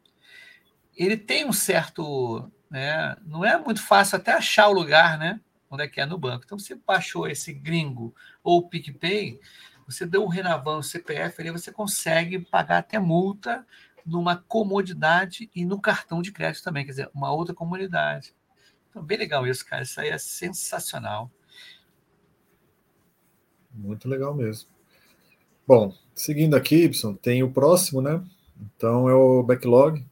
ele tem um certo né? Não é muito fácil até achar o lugar, né? Onde é que é no banco. Então, você baixou esse gringo ou o PicPay, você deu um renavão no CPF, ali você consegue pagar até multa numa comodidade e no cartão de crédito também, quer dizer, uma outra comunidade. Então, bem legal isso, cara. Isso aí é sensacional. Muito legal mesmo. Bom, seguindo aqui, Y, tem o próximo, né? Então é o backlog.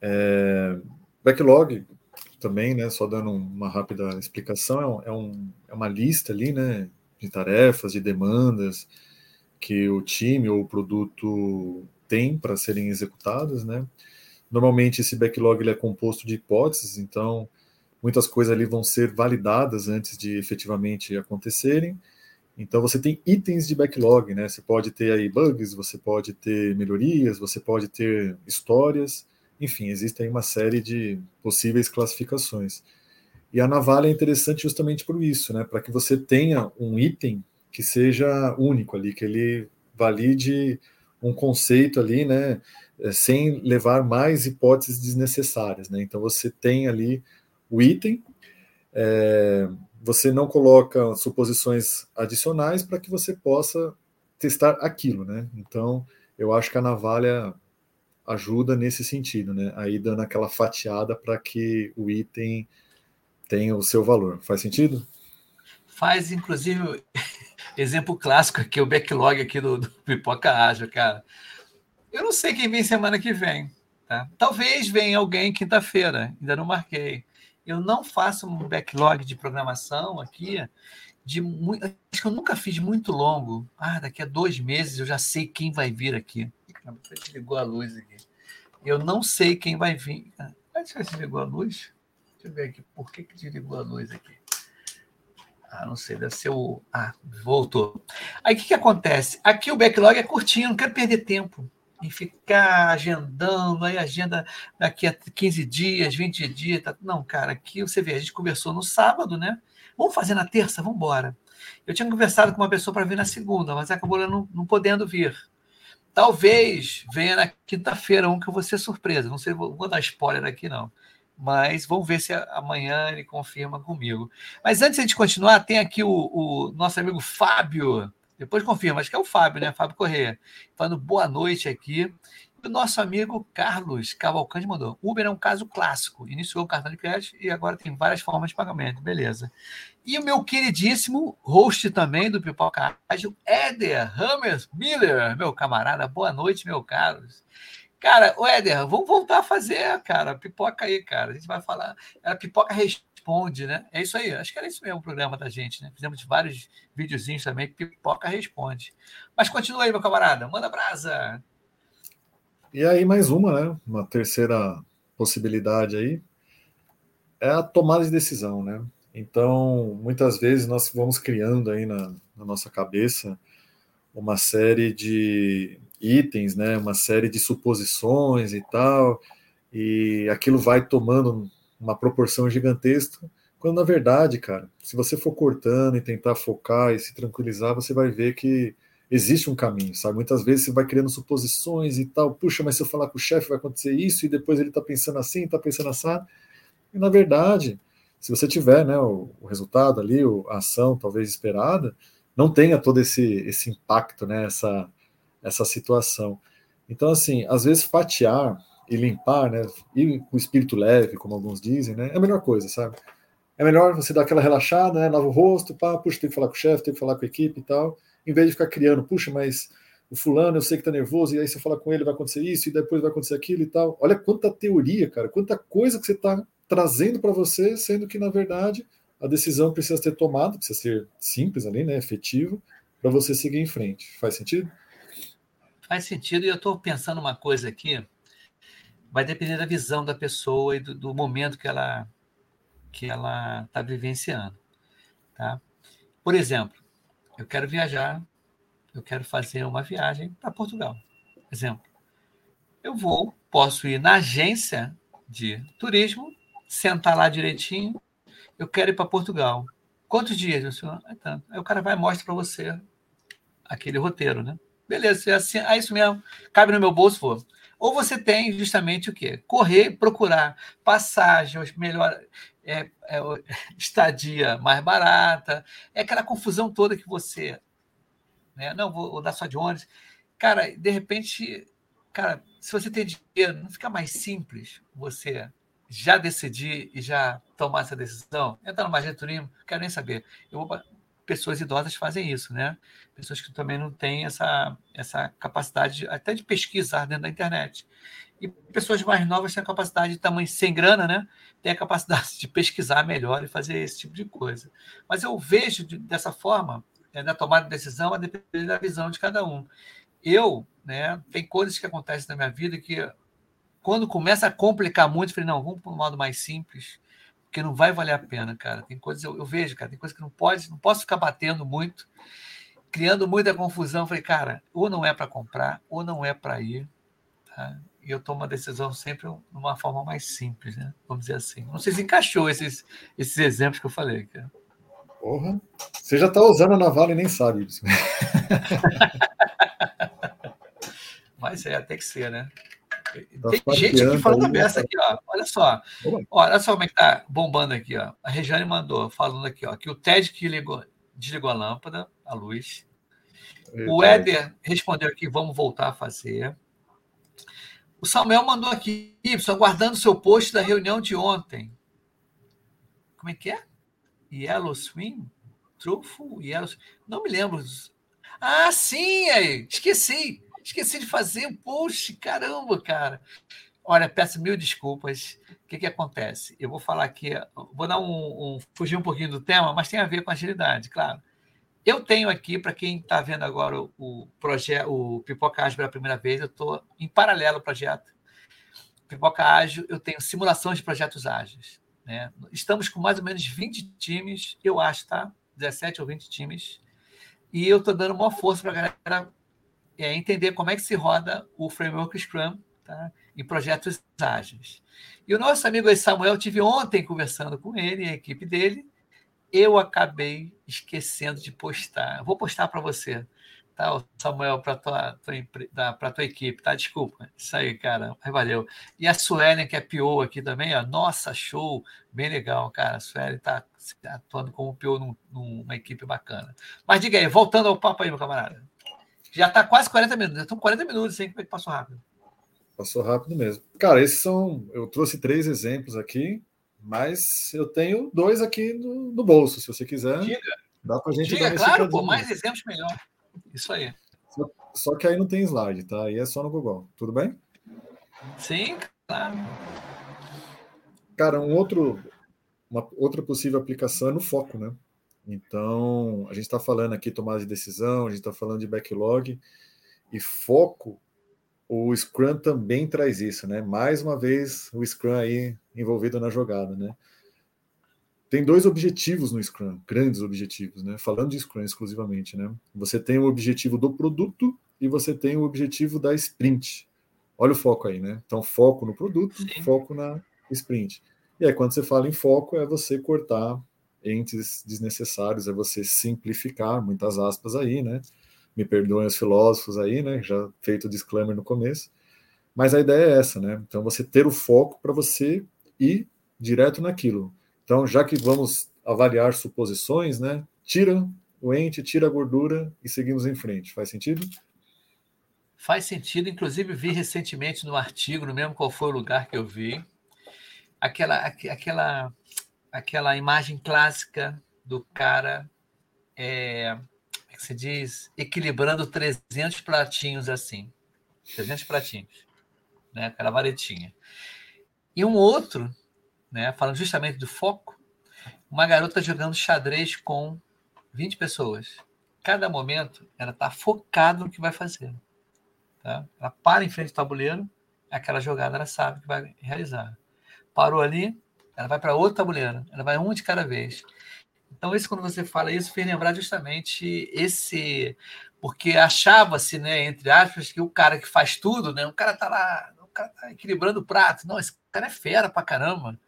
É, Backlog também, né, só dando uma rápida explicação, é, um, é, é uma lista ali, né, de tarefas, de demandas que o time ou o produto tem para serem executadas, né. Normalmente esse backlog ele é composto de hipóteses, então muitas coisas ali vão ser validadas antes de efetivamente acontecerem. Então você tem itens de backlog, né? Você pode ter aí bugs, você pode ter melhorias, você pode ter histórias. Enfim, existem uma série de possíveis classificações. E a navalha é interessante justamente por isso, né? Para que você tenha um item que seja único ali, que ele valide um conceito ali, né? Eh, sem levar mais hipóteses desnecessárias, né? Então você tem ali o item, é, você não coloca suposições adicionais para que você possa testar aquilo, né? Então eu acho que a navalha ajuda nesse sentido, né? Aí dando aquela fatiada para que o item tenha o seu valor. Faz sentido? Faz, inclusive, exemplo clássico aqui, o backlog aqui do, do Pipoca Ágil, cara. Eu não sei quem vem semana que vem. Tá? Talvez venha alguém quinta-feira, ainda não marquei. Eu não faço um backlog de programação aqui de muito, acho que eu nunca fiz muito longo. Ah, daqui a dois meses eu já sei quem vai vir aqui. Ligou a luz aqui. Eu não sei quem vai vir. Ah, ver se ligou a luz. Deixa eu ver aqui. Por que, que desligou a luz aqui? Ah, não sei, deve ser o. Ah, voltou. Aí o que, que acontece? Aqui o backlog é curtinho, não quero perder tempo em ficar agendando, aí agenda daqui a 15 dias, 20 dias. Tá... Não, cara, aqui você vê, a gente conversou no sábado, né? Vamos fazer na terça, vamos embora. Eu tinha conversado com uma pessoa para vir na segunda, mas acabou não, não podendo vir. Talvez venha na quinta-feira um que eu vou ser surpresa. Não sei, vou, vou dar spoiler aqui, não. Mas vamos ver se amanhã ele confirma comigo. Mas antes de a gente continuar, tem aqui o, o nosso amigo Fábio depois confirma, acho que é o Fábio, né? Fábio Corrêa. Falando boa noite aqui. E o nosso amigo Carlos Cavalcante mandou. Uber é um caso clássico. Iniciou o cartão de crédito e agora tem várias formas de pagamento. Beleza. E o meu queridíssimo host também do Pipoca Ágil, Éder Hammers Miller, meu camarada. Boa noite, meu Carlos. Cara, o Éder, vamos voltar a fazer, cara, pipoca aí, cara. A gente vai falar. Era pipoca responde, né? É isso aí, acho que era isso mesmo o programa da gente, né? Fizemos vários videozinhos também, pipoca responde. Mas continua aí, meu camarada, manda brasa. E aí, mais uma, né? Uma terceira possibilidade aí é a tomada de decisão, né? Então, muitas vezes nós vamos criando aí na, na nossa cabeça uma série de itens, né? Uma série de suposições e tal, e aquilo vai tomando uma proporção gigantesca, quando na verdade, cara, se você for cortando e tentar focar e se tranquilizar, você vai ver que existe um caminho, sabe? Muitas vezes você vai criando suposições e tal, puxa, mas se eu falar com o chefe vai acontecer isso, e depois ele tá pensando assim, tá pensando assim, e na verdade, se você tiver, né, o, o resultado ali, a ação talvez esperada, não tenha todo esse, esse impacto, né, essa, essa situação. Então, assim, às vezes fatiar e limpar, né? E com espírito leve, como alguns dizem, né? É a melhor coisa, sabe? É melhor você dar aquela relaxada, né? Lava o rosto, pá, puxa, tem que falar com o chefe, tem que falar com a equipe e tal, em vez de ficar criando, puxa, mas o fulano eu sei que tá nervoso, e aí eu falar com ele vai acontecer isso, e depois vai acontecer aquilo e tal. Olha quanta teoria, cara, quanta coisa que você tá trazendo para você, sendo que, na verdade, a decisão precisa ser tomada, precisa ser simples ali, né? Efetivo, para você seguir em frente. Faz sentido? Faz sentido, e eu estou pensando uma coisa aqui vai depender da visão da pessoa e do, do momento que ela que ela está vivenciando, tá? Por exemplo, eu quero viajar, eu quero fazer uma viagem para Portugal, exemplo. Eu vou, posso ir na agência de turismo, sentar lá direitinho. Eu quero ir para Portugal. Quantos dias, meu senhor? É tanto. Aí o cara vai e mostra para você aquele roteiro, né? Beleza, é assim, é isso mesmo. Cabe no meu bolso, vou. Ou você tem justamente o quê? Correr, procurar passagens, melhor é, é, estadia mais barata, é aquela confusão toda que você. Né? Não, vou, vou dar só de ônibus. Cara, de repente, cara, se você tem dinheiro, não fica mais simples você já decidir e já tomar essa decisão? Entrar no Magé Turismo, quero nem saber. Eu vou pessoas idosas fazem isso, né? Pessoas que também não têm essa, essa capacidade de, até de pesquisar dentro da internet. E pessoas mais novas têm a capacidade de tamanho sem grana, né? Tem a capacidade de pesquisar melhor e fazer esse tipo de coisa. Mas eu vejo de, dessa forma, é, na tomada de decisão, a depender da visão de cada um. Eu, né, tem coisas que acontecem na minha vida que, quando começa a complicar muito, eu falei, não, vamos para um modo mais simples, porque não vai valer a pena, cara. Tem coisas, eu, eu, vejo, cara, tem coisas que não pode, não posso ficar batendo muito, criando muita confusão. Falei, cara, ou não é para comprar, ou não é para ir, tá? E eu tomo a decisão sempre de uma forma mais simples, né? Vamos dizer assim. Não sei se encaixou esses, esses exemplos que eu falei, cara. Porra, você já está usando a navalha e nem sabe disso. Mas é, tem que ser, né? Tá Tem gente aqui falando a beça aqui, ó. Olha só. Olha só como é que tá bombando aqui, ó. A Regiane mandou, falando aqui, ó, que o Ted que ligou, desligou a lâmpada, a luz. Eita. O Éder respondeu aqui, vamos voltar a fazer. O Samuel mandou aqui, Y, aguardando seu post da reunião de ontem. Como é que é? Yellow Swim? Trufo? Yellow Não me lembro. Ah, sim, aí. Esqueci. Esqueci de fazer um post, caramba, cara. Olha, peço mil desculpas. O que, que acontece? Eu vou falar aqui, vou dar um, um, fugir um pouquinho do tema, mas tem a ver com agilidade, claro. Eu tenho aqui, para quem está vendo agora o, o projeto, o Pipoca Ágil pela primeira vez, eu estou em paralelo ao projeto. Pipoca Ágil, eu tenho simulações de projetos ágeis. Né? Estamos com mais ou menos 20 times, eu acho, tá? 17 ou 20 times. E eu estou dando uma força para a galera é, entender como é que se roda o framework Scrum tá? em projetos ágeis. E o nosso amigo Samuel, tive ontem conversando com ele e a equipe dele, eu acabei esquecendo de postar. vou postar para você, tá, Samuel, para tua, tua, tua equipe, tá? Desculpa. Isso aí, cara. Valeu. E a Suelen, que é PO aqui também, ó. Nossa, show! Bem legal, cara. A Suelen está atuando como PO num, numa equipe bacana. Mas diga aí, voltando ao papo aí, meu camarada. Já está quase 40 minutos. Já estão 40 minutos, hein? Como é que passou rápido? Passou rápido mesmo. Cara, esses são. Eu trouxe três exemplos aqui. Mas eu tenho dois aqui no, no bolso, se você quiser. Diga. Dá pra gente Diga, claro, pô, mais exemplos melhor. Isso aí. Só, só, que aí não tem slide, tá? Aí é só no Google. Tudo bem? Sim, claro. Cara, um outro, uma outra possível aplicação é no foco, né? Então, a gente está falando aqui tomada de decisão, a gente está falando de backlog, e foco o Scrum também traz isso, né? Mais uma vez o Scrum aí envolvido na jogada, né? Tem dois objetivos no Scrum, grandes objetivos, né? Falando de Scrum exclusivamente, né? Você tem o objetivo do produto e você tem o objetivo da sprint. Olha o foco aí, né? Então, foco no produto, Sim. foco na sprint. E aí, quando você fala em foco, é você cortar entes desnecessários, é você simplificar, muitas aspas aí, né? me perdoem os filósofos aí, né? Já feito o disclaimer no começo. Mas a ideia é essa, né? Então você ter o foco para você ir direto naquilo. Então, já que vamos avaliar suposições, né? Tira o ente, tira a gordura e seguimos em frente. Faz sentido? Faz sentido. Inclusive, vi recentemente no artigo, no mesmo qual foi o lugar que eu vi, aquela, aquela, aquela imagem clássica do cara é, que se diz, equilibrando 300 pratinhos assim. 300 pratinhos. Né? Aquela varetinha. E um outro, né, falando justamente do foco, uma garota jogando xadrez com 20 pessoas. Cada momento ela está focada no que vai fazer. Tá? Ela para em frente ao tabuleiro, aquela jogada ela sabe que vai realizar. Parou ali, ela vai para outro tabuleiro, ela vai um de cada vez. Então, isso, quando você fala isso, fez lembrar justamente esse. Porque achava-se, né, entre aspas, que o cara que faz tudo, né, o cara tá lá, o cara tá equilibrando o prato. Não, esse cara é fera pra caramba.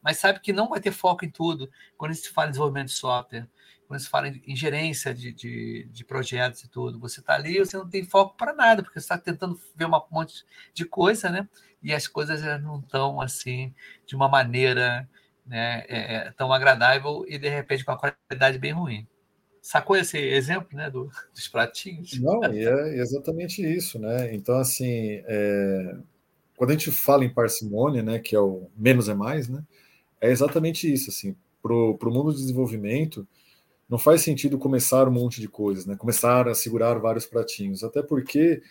Mas sabe que não vai ter foco em tudo quando se fala em desenvolvimento de software, quando se fala em gerência de, de, de projetos e tudo. Você está ali você não tem foco para nada, porque você está tentando ver um monte de coisa, né? E as coisas não estão assim de uma maneira né, é, é, tão agradável e de repente com a qualidade bem ruim. Sacou esse exemplo né, do, dos pratinhos? Não, é exatamente isso. Né? Então, assim, é, quando a gente fala em parcimônia, né, que é o menos é mais, né, é exatamente isso. Assim, Para o mundo do desenvolvimento, não faz sentido começar um monte de coisas, né? começar a segurar vários pratinhos, até porque,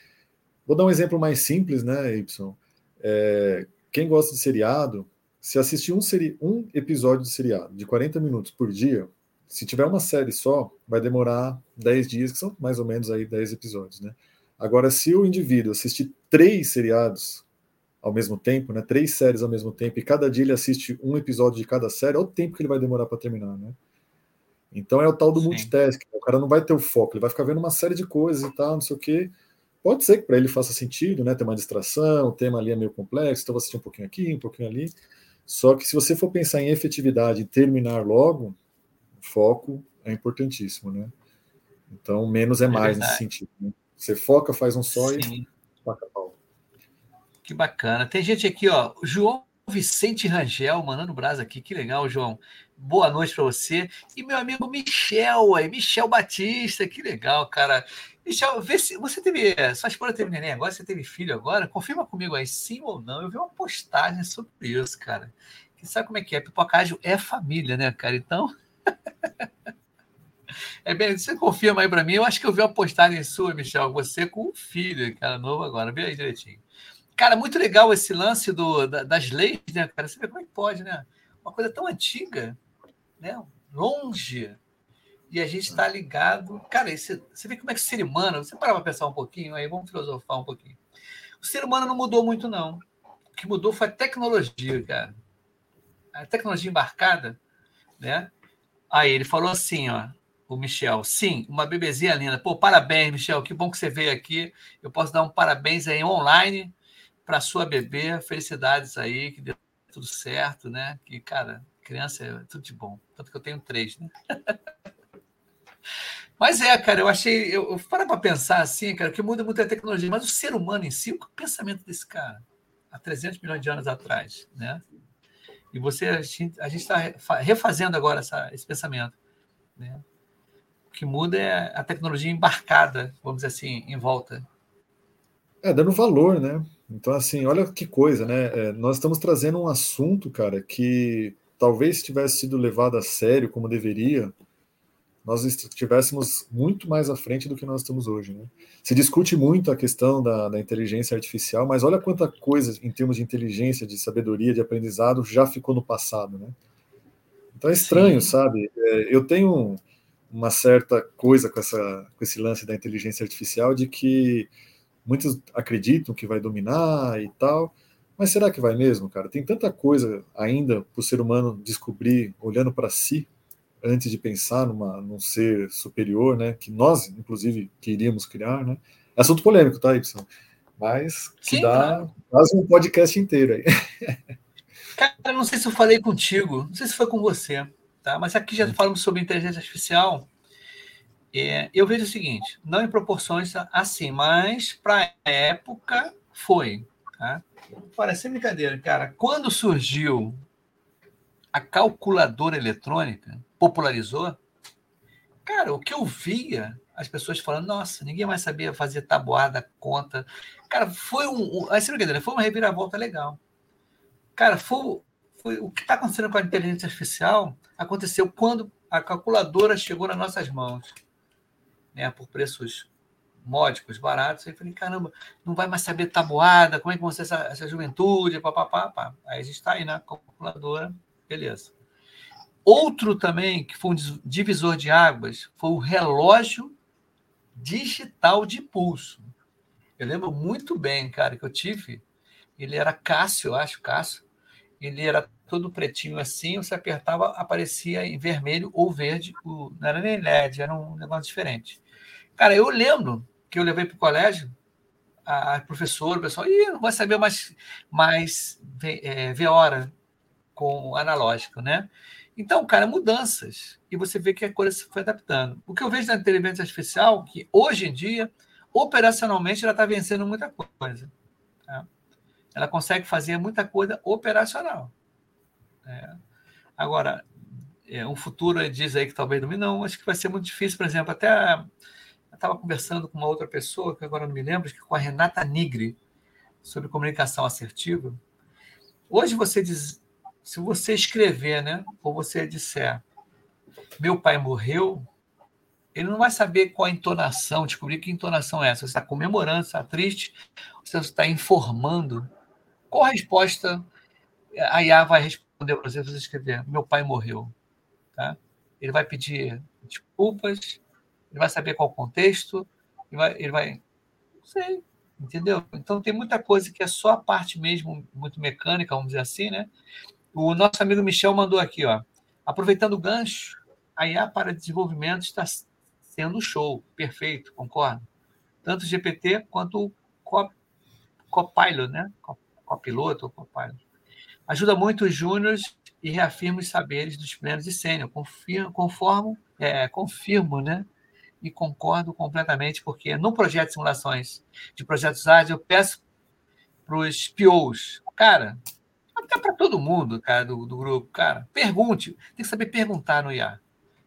vou dar um exemplo mais simples, né, Y? É, quem gosta de seriado, se assistir um, seri um episódio de seriado de 40 minutos por dia, se tiver uma série só, vai demorar 10 dias, que são mais ou menos aí 10 episódios, né? Agora, se o indivíduo assistir três seriados ao mesmo tempo, né? Três séries ao mesmo tempo, e cada dia ele assiste um episódio de cada série, olha o tempo que ele vai demorar para terminar, né? Então é o tal do Sim. multitasking. O cara não vai ter o foco, ele vai ficar vendo uma série de coisas e tal, não sei o quê. Pode ser que para ele faça sentido, né? Ter uma distração, o tema ali é meio complexo, então vou assistir um pouquinho aqui, um pouquinho ali. Só que se você for pensar em efetividade e terminar logo, foco é importantíssimo, né? Então, menos é, é mais nesse sentido. Né? Você foca, faz um só Sim. e toca pau. Que bacana. Tem gente aqui, ó. João Vicente Rangel mandando brasa aqui. Que legal, João. Boa noite para você. E meu amigo Michel, aí, Michel Batista. Que legal, cara. Michel, vê se você teve. Sua esposa teve neném agora, você teve filho agora? Confirma comigo aí, sim ou não. Eu vi uma postagem sobre isso, cara. Que sabe como é que é? Pipocágio é família, né, cara? Então. é bem, você confirma aí para mim. Eu acho que eu vi uma postagem sua, Michel. Você com um filho, cara, novo agora. Vê aí direitinho. Cara, muito legal esse lance do, das leis, né, cara? Você vê como é que pode, né? Uma coisa tão antiga, né? Longe. E a gente está ligado. Cara, esse, você vê como é que o ser humano. Você parava para pensar um pouquinho, aí vamos filosofar um pouquinho. O ser humano não mudou muito, não. O que mudou foi a tecnologia, cara. A tecnologia embarcada, né? Aí ele falou assim, ó o Michel. Sim, uma bebezinha linda. Pô, parabéns, Michel. Que bom que você veio aqui. Eu posso dar um parabéns aí online para sua bebê. Felicidades aí, que deu tudo certo, né? Que, cara, criança é tudo de bom. Tanto que eu tenho três, né? Mas é, cara, eu achei. Eu, eu para para pensar assim, cara, que muda muito a tecnologia, mas o ser humano em si, o pensamento desse cara, há 300 milhões de anos atrás, né? E você, a gente está refazendo agora essa, esse pensamento, né? O que muda é a tecnologia embarcada, vamos dizer assim, em volta. É, dando valor, né? Então, assim, olha que coisa, né? É, nós estamos trazendo um assunto, cara, que talvez tivesse sido levado a sério como deveria, nós estivéssemos muito mais à frente do que nós estamos hoje. Né? Se discute muito a questão da, da, inteligência artificial, mas olha quanta coisa em termos de inteligência, de sabedoria, de aprendizado já ficou no passado. Né? Então é estranho, Sim. sabe? É, eu tenho uma certa coisa com, essa, com esse lance da inteligência artificial de que muitos acreditam que vai dominar e tal, mas será que vai mesmo, cara? Tem tanta coisa ainda para o ser humano descobrir olhando para si antes de pensar numa, num ser superior, né? Que nós, inclusive, queríamos criar, né? É assunto polêmico, tá, Y? Mas que Sim, dá quase um podcast inteiro aí. Cara, não sei se eu falei contigo, não sei se foi com você. Tá? Mas aqui já falamos sobre inteligência artificial. É, eu vejo o seguinte, não em proporções assim, mas para a época foi. Tá? Parece brincadeira, cara. Quando surgiu a calculadora eletrônica, popularizou, cara, o que eu via as pessoas falando, nossa, ninguém mais sabia fazer tabuada, conta. Cara, foi um. um assim, brincadeira, foi uma reviravolta legal. Cara, foi, foi o que está acontecendo com a inteligência artificial aconteceu quando a calculadora chegou nas nossas mãos, né, por preços módicos, baratos. Aí eu falei, caramba, não vai mais saber tabuada, como é que vai ser essa, essa juventude, papapá, pá. Aí a gente está aí na calculadora, beleza. Outro também, que foi um divisor de águas, foi o relógio digital de pulso. Eu lembro muito bem, cara, que eu tive. Ele era Cássio, eu acho, Cássio. Ele era todo pretinho assim, você apertava, aparecia em vermelho ou verde, o, não era nem LED, era um negócio diferente. Cara, eu lembro que eu levei para o colégio, a, professora, o pessoal, Ih, não vai saber mais, mais é, ver hora com analógico, né? Então, cara, mudanças. E você vê que a coisa se foi adaptando. O que eu vejo na inteligência artificial, que hoje em dia, operacionalmente, ela está vencendo muita coisa. Tá? Ela consegue fazer muita coisa operacional. É. Agora, é, um futuro diz aí que talvez não, acho que vai ser muito difícil, por exemplo, até estava conversando com uma outra pessoa, que agora não me lembro, que com a Renata Nigri, sobre comunicação assertiva. Hoje você diz, se você escrever, né, ou você disser, meu pai morreu, ele não vai saber qual a entonação, descobrir que entonação é essa. Você está comemorando, está triste, você está informando. Qual a resposta a IA vai responder? para você, você escrever: Meu pai morreu. Tá? Ele vai pedir desculpas, ele vai saber qual o contexto, ele vai. Ele vai não sei, entendeu? Então tem muita coisa que é só a parte mesmo, muito mecânica, vamos dizer assim, né? O nosso amigo Michel mandou aqui, ó. Aproveitando o gancho, a IA para desenvolvimento está sendo show, perfeito, concordo. Tanto o GPT quanto o Copilot, né? Copiloto ou Copilot. Ajuda muito os júniores e reafirma os saberes dos plenos e sênior. Confirmo, conformo, é, confirmo, né? E concordo completamente, porque no projeto de simulações de projetos ágeis, eu peço para os POs, cara, até para todo mundo, cara, do, do, grupo, cara, pergunte. Tem que saber perguntar no IA.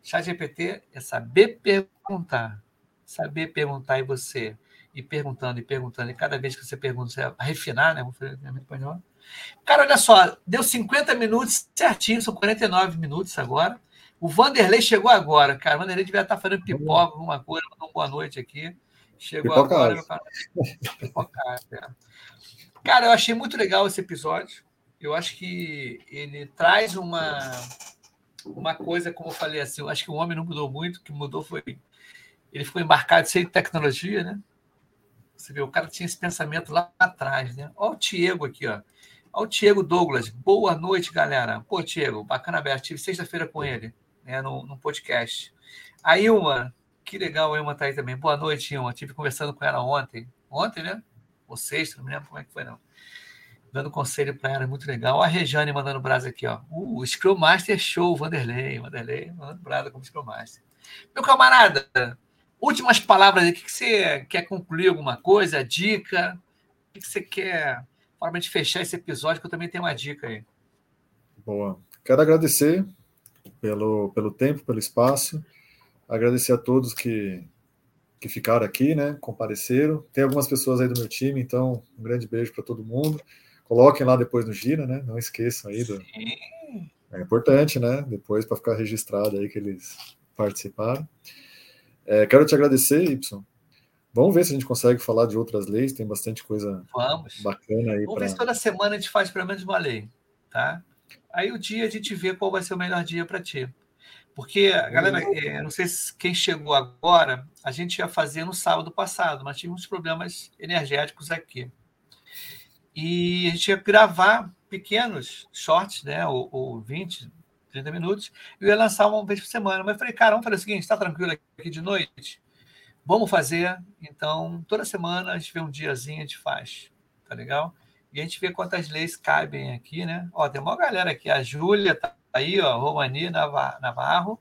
Chat GPT é saber perguntar. Saber perguntar e você ir perguntando e perguntando, e cada vez que você pergunta, você refinar, né? Vou fazer espanhol Cara, olha só, deu 50 minutos certinho, são 49 minutos agora. O Vanderlei chegou agora, cara. O Vanderlei devia estar fazendo pipoca, alguma coisa, mandou boa noite aqui. Chegou agora, meu cara. É. Cara, eu achei muito legal esse episódio. Eu acho que ele traz uma, uma coisa, como eu falei assim, eu acho que o homem não mudou muito, o que mudou foi. Ele ficou embarcado sem tecnologia, né? Você vê, o cara tinha esse pensamento lá atrás, né? Olha o Diego aqui, ó. Olha o Diego Douglas. Boa noite, galera. Pô, Diego, bacana aberto. Tive sexta-feira com ele, né, no, no podcast. A Ilma, que legal, a Ilma tá aí também. Boa noite, Ilma. Tive conversando com ela ontem. Ontem, né? Ou sexta, não me lembro como é que foi, não. Dando conselho para ela, muito legal. A Rejane mandando brasa aqui, ó. Uh, Scrum Master Show, Vanderlei. Vanderlei mandando brasa como Scrum Master. Meu camarada, últimas palavras aí. O que você quer concluir alguma coisa? Dica? O que você quer forma de fechar esse episódio, que eu também tenho uma dica aí. Boa. Quero agradecer pelo, pelo tempo, pelo espaço. Agradecer a todos que, que ficaram aqui, né? Compareceram. Tem algumas pessoas aí do meu time, então um grande beijo para todo mundo. Coloquem lá depois no Gira, né? Não esqueçam aí do. É importante, né? Depois para ficar registrado aí que eles participaram. É, quero te agradecer, Y, Vamos ver se a gente consegue falar de outras leis, tem bastante coisa Vamos. bacana aí. Vamos pra... ver se toda semana a gente faz pelo menos uma lei, tá? Aí o dia a gente vê qual vai ser o melhor dia para ti. Porque, galera, é, não sei se quem chegou agora, a gente ia fazer no sábado passado, mas tivemos uns problemas energéticos aqui. E a gente ia gravar pequenos shorts, né? Ou, ou 20, 30 minutos, e eu ia lançar uma vez por semana. Mas eu falei, cara, vamos fazer o seguinte: está tranquilo aqui de noite? Vamos fazer. Então, toda semana a gente vê um diazinho, a gente faz. Tá legal? E a gente vê quantas leis cabem aqui, né? Ó, tem uma galera aqui. A Júlia tá aí, ó, Romani Navarro.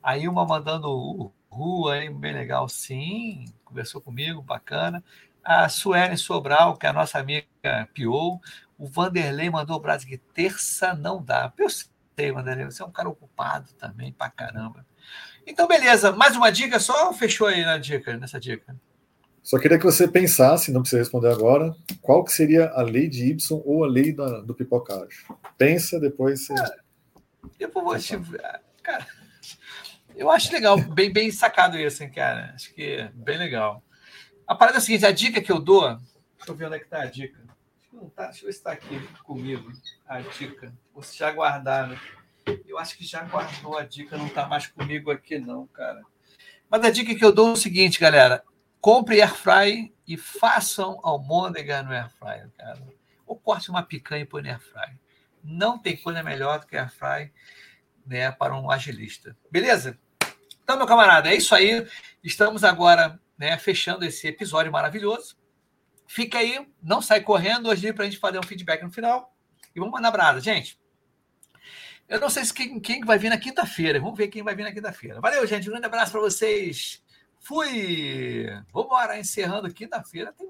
Aí uma mandando rua, hein? bem legal, sim. Conversou comigo, bacana. A Suelen Sobral, que é a nossa amiga Piou. O Vanderlei mandou o Brasil que terça não dá. Eu sei, Vanderlei, você é um cara ocupado também, pra caramba. Então, beleza. Mais uma dica só ou fechou aí na dica, nessa dica? Só queria que você pensasse, não precisa responder agora, qual que seria a lei de Y ou a lei da, do pipocagem. Pensa, depois você... Cara, eu vou te... Cara, eu acho legal, bem, bem sacado isso, hein, cara. Acho que é bem legal. A parada é a seguinte, a dica que eu dou... Deixa eu ver onde é que tá a dica. Não tá, deixa eu ver se está aqui comigo, a dica. Ou se já guardaram. Eu acho que já guardou a dica, não está mais comigo aqui, não, cara. Mas a dica que eu dou é o seguinte, galera: compre air fry e façam almôndega no air fry, cara. Ou corte uma picanha e põe no air fry. Não tem coisa melhor do que air fry né, para um agilista. Beleza? Então, meu camarada, é isso aí. Estamos agora né, fechando esse episódio maravilhoso. Fica aí, não sai correndo hoje para a gente fazer um feedback no final. E vamos mandar brasa, gente. Eu não sei se quem, quem vai vir na quinta-feira. Vamos ver quem vai vir na quinta-feira. Valeu, gente. Um grande abraço para vocês. Fui! Vamos embora, encerrando quinta-feira. Tem